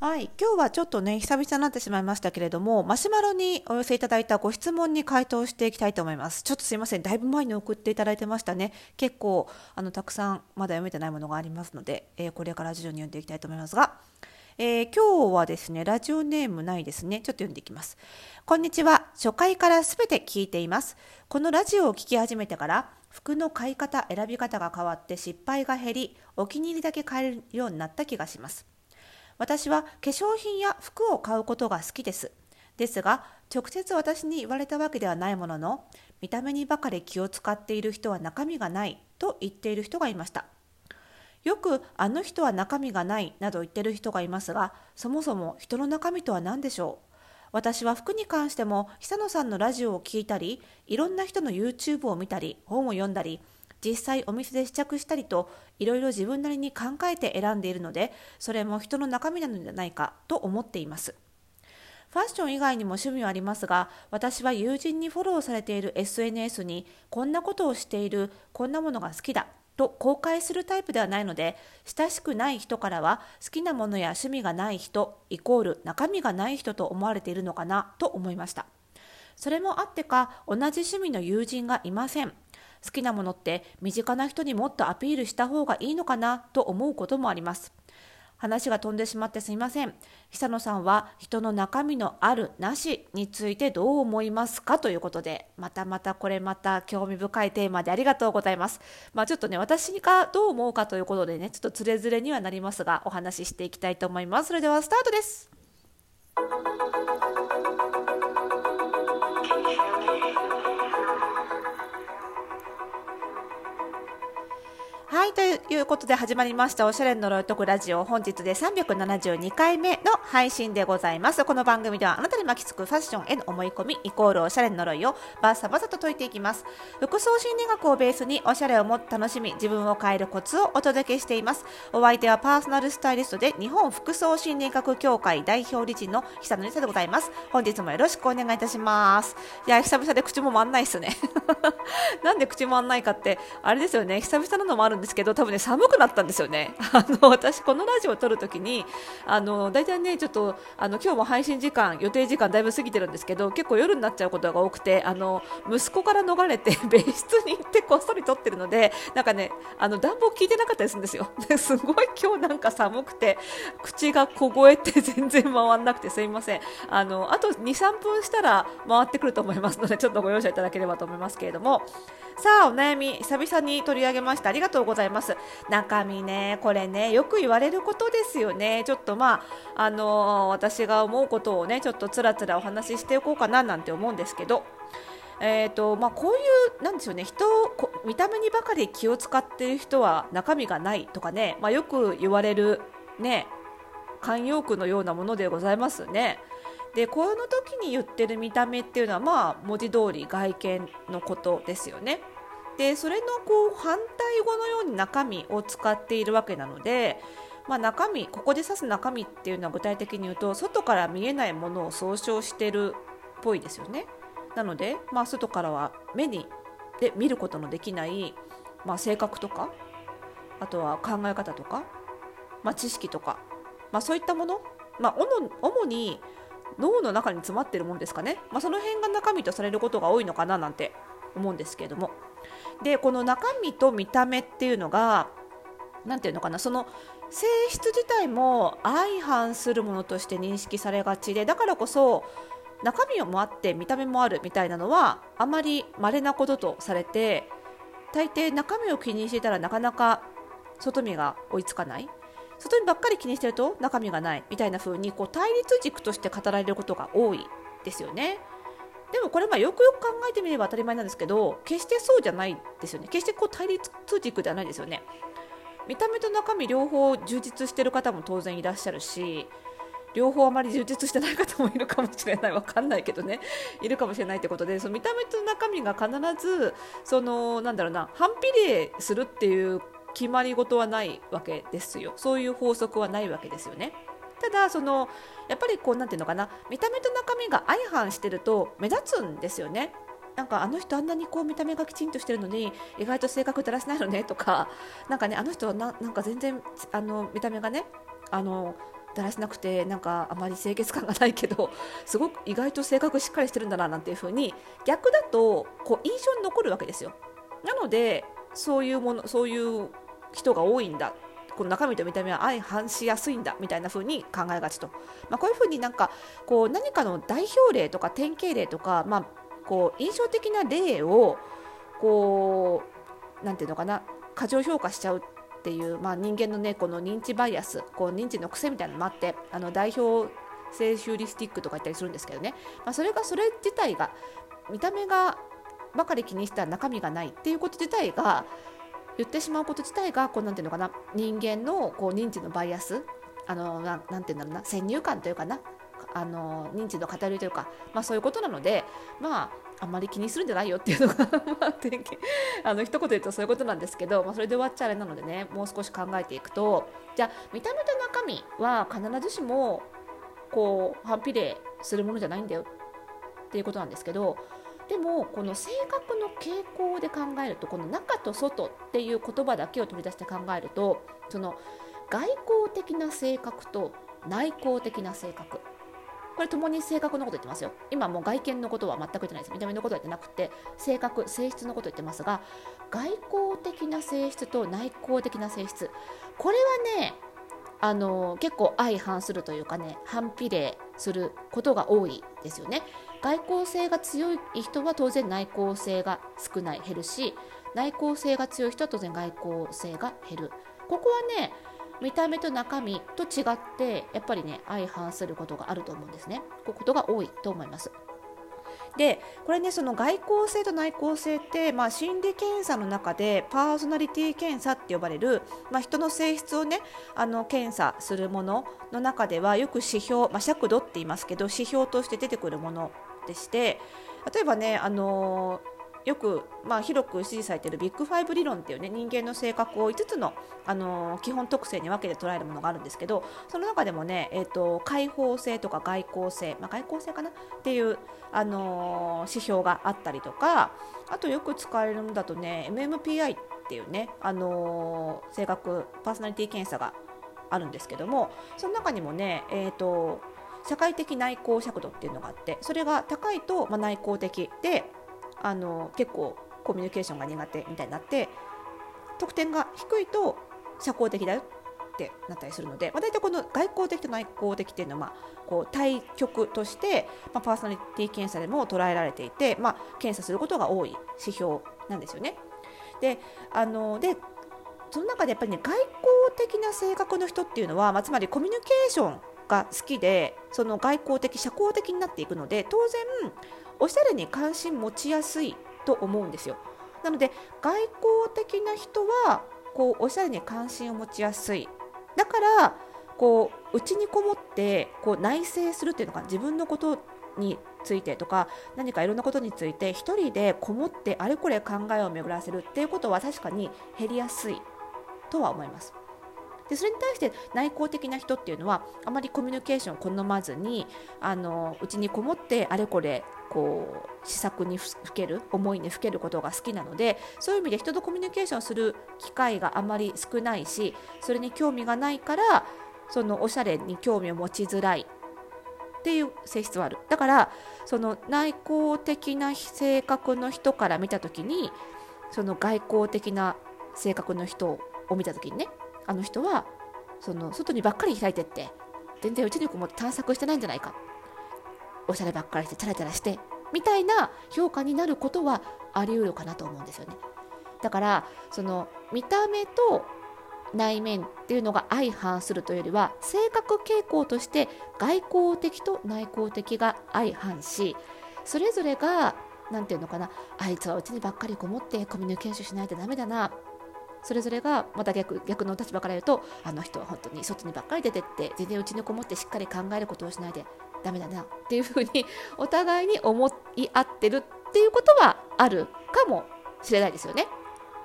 はい、今日はちょっとね久々になってしまいましたけれどもマシュマロにお寄せいただいたご質問に回答していきたいと思います。ちょっとすいません。だいぶ前に送っていただいてましたね。結構あのたくさんまだ読めてないものがありますので、えー、これから徐々に読んでいきたいと思いますが、えー、今日はですねラジオネームないですね。ちょっと読んでいきます。こんにちは。初回からすべて聞いています。このラジオを聞き始めてから服の買い方選び方が変わって失敗が減りお気に入りだけ買えるようになった気がします。私は化粧品や服を買うことが好きです。ですが、直接私に言われたわけではないものの、見た目にばかり気を使っている人は中身がないと言っている人がいました。よくあの人は中身がないなど言ってる人がいますが、そもそも人の中身とは何でしょう？私は服に関しても久野さんのラジオを聴いたりいろんな人の YouTube を見たり本を読んだり実際お店で試着したりといろいろ自分なりに考えて選んでいるのでそれも人の中身なのではないかと思っています。ファッション以外にも趣味はありますが私は友人にフォローされている SNS にこんなことをしているこんなものが好きだと公開するタイプではないので親しくない人からは好きなものや趣味がない人イコール中身がない人と思われているのかなと思いました。それもあってか同じ趣味の友人がいません。好きなものって身近な人にもっとアピールした方がいいのかなと思うこともあります。話が飛んでしまってすみません。久野さんは人の中身のあるなしについてどう思いますかということで、またまたこれまた興味深いテーマでありがとうございます。まあちょっとね、私がどう思うかということでね、ちょっとつれづれにはなりますが、お話ししていきたいと思います。それではスタートです。はい、ということで始まりましたおしゃれの呪いとくラジオ本日で372回目の配信でございます。この番組ではあなたに巻きつくファッションへの思い込みイコールおしゃれの呪いをバッサバサと解いていきます。服装心理学をベースにおしゃれをもっと楽しみ自分を変えるコツをお届けしています。お相手はパーソナルスタイリストで日本服装心理学協会代表理事の久野里沙でございます。本日もよろしくお願いいたします。いや、久々で口も回んないっすね。なんで口回んないかって、あれですよね、久々なのもあるんですですけど多分ね寒くなったんですよね。あの私このラジオを撮るときにあの大体ねちょっとあの今日も配信時間予定時間だいぶ過ぎてるんですけど結構夜になっちゃうことが多くてあの息子から逃れて 別室に行ってこっそり撮ってるのでなんかねあの暖房効いてなかったりするんですよ。すごい今日なんか寒くて口が凍えて全然回らなくてすいません。あのあと2、3分したら回ってくると思いますのでちょっとご容赦いただければと思いますけれどもさあお悩み久々に取り上げましたありがとうございますざいます中身ねこれねよく言われることですよねちょっとまああの、私が思うことをねちょっとつらつらお話ししておこうかななんて思うんですけどえーとまあ、こういうなんでしょうね人見た目にばかり気を使っている人は中身がないとかね、まあ、よく言われる、ね、慣用句のようなものでございますね。でこの時に言ってる見た目っていうのはまあ文字通り外見のことですよね。でそれのこう反対語のように中身を使っているわけなので、まあ、中身ここで指す中身っていうのは具体的に言うと外から見えないものを総称してるっぽいですよね。なので、まあ、外からは目にで見ることのできない、まあ、性格とかあとは考え方とか、まあ、知識とか、まあ、そういったもの、まあ、主に脳の中に詰まってるもんですかね、まあ、その辺が中身とされることが多いのかななんて思うんですけれどもでこの中身と見た目っていうのが何ていうのかなその性質自体も相反するものとして認識されがちでだからこそ中身もあって見た目もあるみたいなのはあまり稀なこととされて大抵中身を気にしていたらなかなか外見が追いつかない外見ばっかり気にしてると中身がないみたいな風にこう対立軸として語られることが多いですよね。でもこれまあよくよく考えてみれば当たり前なんですけど決してそうじゃないですよね。決してこう対立軸ではないですよね。見た目と中身両方充実してる方も当然いらっしゃるし両方あまり充実してない方もいるかもしれない。わかんないけどね。いるかもしれないってことでその見た目と中身が必ずそのなんだろうな反比例するっていう決まり事はないわけですよ。そういう法則はないわけですよね。ただそのやっぱりこうなんていうのかな見た目と中身が相反してると目立つんですよね。なんかあの人あんなにこう見た目がきちんとしてるのに意外と性格だらしないのねとかなかねあの人はななんか全然あの見た目がねあのだらしなくてなんかあまり清潔感がないけどすごく意外と性格しっかりしてるんだななんていう風に逆だとこう印象に残るわけですよ。なのでそういうものそういう人が多いんだ。この中身と見た目は相反しやすいんだみたいな風に考えがちと、まあ、こういう風になんかこう何かの代表例とか典型例とか、まあ、こう印象的な例をこうなんていうのかな過剰評価しちゃうっていう、まあ、人間のねこの認知バイアスこう認知の癖みたいなのもあってあの代表性ヒューリスティックとか言ったりするんですけどね、まあ、それがそれ自体が見た目がばかり気にした中身がないっていうこと自体が言ってしまうこと自体がこうなんていうのかな人間のこう認知のバイアスあのななんていうんだろうな先入観というかなあの認知の偏りというか、まあ、そういうことなのでまああんまり気にするんじゃないよっていうのがまあ、あの一言言うとそういうことなんですけど、まあ、それで終わっちゃあれなのでねもう少し考えていくとじゃあ見た目と中身は必ずしもこう反比例するものじゃないんだよっていうことなんですけどでもこの性格の傾向で考えるとこの中と外っていう言葉だけを取り出して考えるとその外交的な性格と内向的な性格。これともに性格のこと言ってますよ。今もう外見のことは全く言ってないです。見た目のことは言ってなくて性格性質のこと言ってますが外交的な性質と内向的な性質。これはねあの結構相反するというかね反比例することが多いですよね。外交性が強い人は当然内向性が少ない減るし内向性が強い人は当然外交性が減る。ここはね見た目と中身と違ってやっぱりね相反することがあると思うんですね。こういうことが多いと思います。でこれねその外交性と内向性って、まあ、心理検査の中でパーソナリティ検査って呼ばれる、まあ、人の性質をねあの検査するものの中ではよく指標、まあ、尺度って言いますけど指標として出てくるものでして例えばねあのよく、まあ、広く支持されているビッグファイブ理論っていうね人間の性格を5つの、あの、基本特性に分けて捉えるものがあるんですけどその中でもね、えーと、開放性とか外交性、まあ、外交性かな？っていう、あの、指標があったりとかあとよく使われるのだとね MMPI っていうね、あの、性格パーソナリティ検査があるんですけどもその中にもね、えーと社会的内向尺度っていうのがあってそれが高いと、まあ、内向的であの結構コミュニケーションが苦手みたいになって得点が低いと社交的だよってなったりするので、まあ、大体この外交的と内向的っていうのは、まあ、こう対極として、まあ、パーソナリティ検査でも捉えられていて、まあ、検査することが多い指標なんですよね。であのでその中でやっぱりね外交的な性格の人っていうのは、まあ、つまりコミュニケーションが好きでその外交的社交的になっていくので当然おしゃれに関心持ちやすいと思うんですよなので外交的な人はこうおしゃれに関心を持ちやすいだからこう内にこもってこう内省するっていうのが自分のことについてとか何かいろんなことについて1人でこもってあれこれ考えを巡らせるっていうことは確かに減りやすいとは思います。でそれに対して内向的な人っていうのはあまりコミュニケーションを好まずにあのうちにこもってあれこれこう施策にふける思いにふけることが好きなのでそういう意味で人とコミュニケーションする機会があまり少ないしそれに興味がないからそのおしゃれに興味を持ちづらい。っていう性質はある。だからその内向的な性格の人から見た時にその外交的な性格の人を見た時にねあの人はその外にばっかり開いてって全然うちにこも探索してないんじゃないか。おしゃればっかりしてチャラチャラしてみたいな評価になることはあり得るかなと思うんですよね。だからその見た目と内面っていうのが相反するというよりは性格傾向として外交的と内向的が相反しそれぞれが何て言うのかなあいつはうちにばっかりこもってコミュニケーションしないとダメだなそれぞれがまた逆逆の立場から言うとあの人は本当に外にばっかり出てって全然うちにこもってしっかり考えることをしないでダメだなっていうふうに お互いに思い合ってるっていうことはあるかもしれないですよね。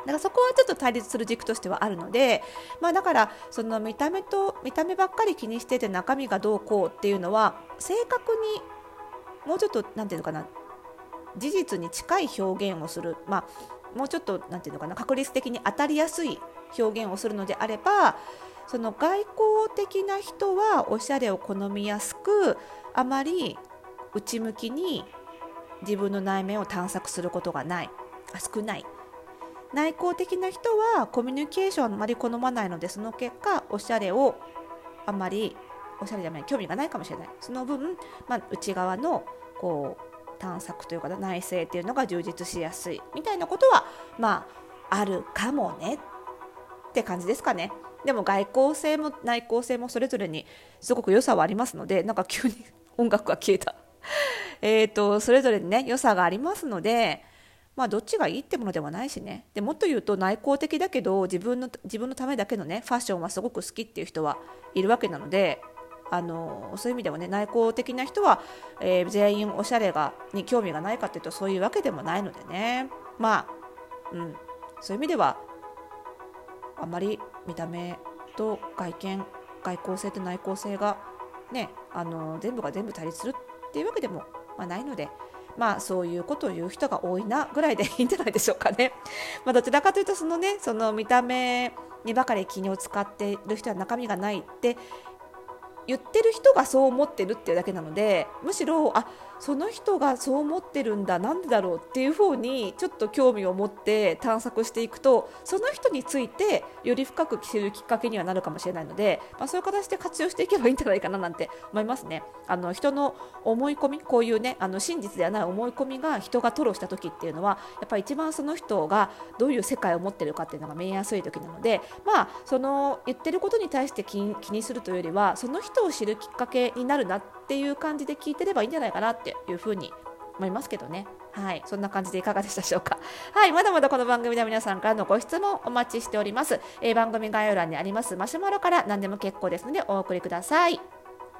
だからそこはちょっと対立する軸としてはあるので、まあ、だからその見た目と見た目ばっかり気にしてて中身がどうこうっていうのは正確にもうちょっと何て言うのかな事実に近い表現をする、まあ、もうちょっと何て言うのかな確率的に当たりやすい表現をするのであればその外交的な人はおしゃれを好みやすくあまり内向きに自分の内面を探索することがない。あ少ない。内向的な人はコミュニケーションあまり好まないのでその結果おしゃれをあまりおしゃれじゃない興味がないかもしれない。その分、まあ、内側のこう探索というか内省っていうのが充実しやすいみたいなことはまああるかもねって感じですかね。でも外交性も内向性もそれぞれにすごく良さはありますのでなんか急に音楽が消えた えとそれぞれにね良さがありますのでまあどっちがいいってものではないしねでもっと言うと内向的だけど自分の自分のためだけのねファッションはすごく好きっていう人はいるわけなのであのそういう意味ではね内向的な人は、えー、全員おしゃれがに興味がないかっていうとそういうわけでもないのでねまあ、うん、そういう意味ではあまり見た目と外見外交性と内向性がねあの全部が全部対立するっていうわけでも、まあ、ないので。まあそういうことを言う人が多いなぐらいでいいんじゃないでしょうかね。まあ、どちらかというとそのねその見た目にばかり気を使っている人は中身がないって言ってる人がそう思ってるっていうだけなのでむしろあその人がそう思ってるんだなんでだろうっていうふうにちょっと興味を持って探索していくとその人についてより深く知るきっかけにはなるかもしれないので、まあ、そういう形で活用していけばいいんじゃないかななんて思いますね。あの人の思い込みこういうねあの真実ではない思い込みが人が吐露した時っていうのはやっぱり一番その人がどういう世界を持ってるかっていうのが見えやすい時なのでまあその言ってることに対して気にするというよりはその人を知るきっかけになるなっていう感じで聞いてればいいんじゃないかなってっていうふうに思いますけどね。はい、そんな感じでいかがでしたでしょうか。はい、まだまだこの番組では皆さんからのご質問お待ちしております。えー、番組概要欄にありますマシュマロから何でも結構ですのでお送りください。